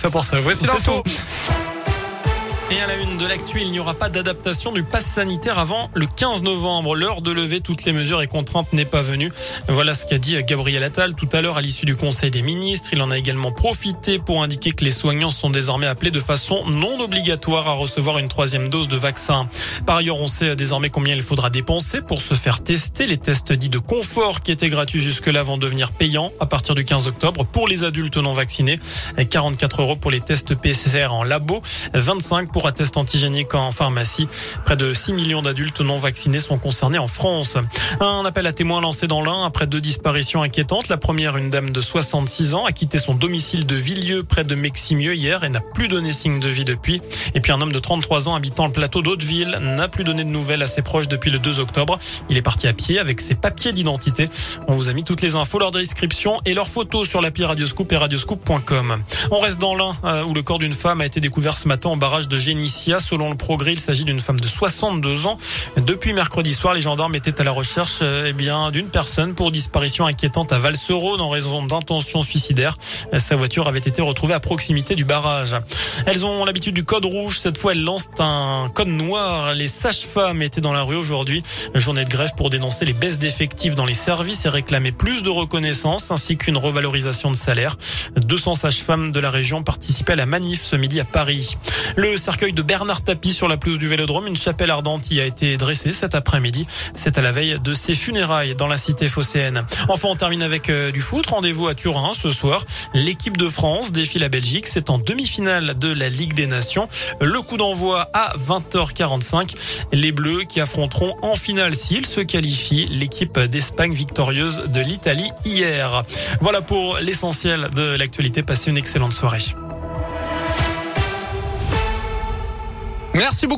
Ça pour ça. Voici C'est l'info. Et à la une de l'actu, il n'y aura pas d'adaptation du pass sanitaire avant le 15 novembre. L'heure de lever toutes les mesures et contraintes n'est pas venue. Voilà ce qu'a dit Gabriel Attal tout à l'heure à l'issue du Conseil des ministres. Il en a également profité pour indiquer que les soignants sont désormais appelés de façon non obligatoire à recevoir une troisième dose de vaccin. Par ailleurs, on sait désormais combien il faudra dépenser pour se faire tester. Les tests dits de confort qui étaient gratuits jusque-là vont devenir payants à partir du 15 octobre pour les adultes non vaccinés. 44 euros pour les tests PCR en labo, 25 pour un test antigénique en pharmacie. Près de 6 millions d'adultes non vaccinés sont concernés en France. Un appel à témoins lancé dans l'un après deux disparitions inquiétantes. La première, une dame de 66 ans, a quitté son domicile de Villieu près de Meximieux hier et n'a plus donné signe de vie depuis. Et puis un homme de 33 ans habitant le plateau d'Hauteville n'a plus donné de nouvelles à ses proches depuis le 2 octobre. Il est parti à pied avec ses papiers d'identité. On vous a mis toutes les infos, leur description et leurs photos sur l'appli Radioscoop et radioscoop.com. On reste dans l'un euh, où le corps d'une femme a été découvert ce matin au barrage de Génissia. Selon le progrès, il s'agit d'une femme de 62 ans. Depuis mercredi soir, les gendarmes étaient à la recherche eh bien d'une personne pour disparition inquiétante à Valserone en raison d'intention suicidaire. Euh, Sa voiture avait été retrouvée à proximité du barrage. Elles ont l'habitude du code rouge. Cette fois, elles lancent un code noir. Les sages-femmes étaient dans la rue aujourd'hui. Journée de grève pour dénoncer les baisses d'effectifs dans les services et réclamer plus de reconnaissance ainsi qu'une revalorisation de salaire. 200 sages-femmes de la région participaient à la manif ce midi à Paris. Le cercueil de Bernard Tapie sur la pelouse du Vélodrome, une chapelle ardente y a été dressée cet après-midi. C'est à la veille de ses funérailles dans la cité phocéenne. Enfin, on termine avec euh, du foot. Rendez-vous à Turin ce soir. L'équipe de France défie la Belgique. C'est en demi-finale de la Ligue des Nations. Le coup d'envoi à 20h45. Les Bleus qui affronteront en finale s'ils se qualifient l'équipe d'Espagne victorieuse de l'Italie hier. Voilà pour l'essentiel de l'actualité. Passez une excellente soirée. Merci beaucoup.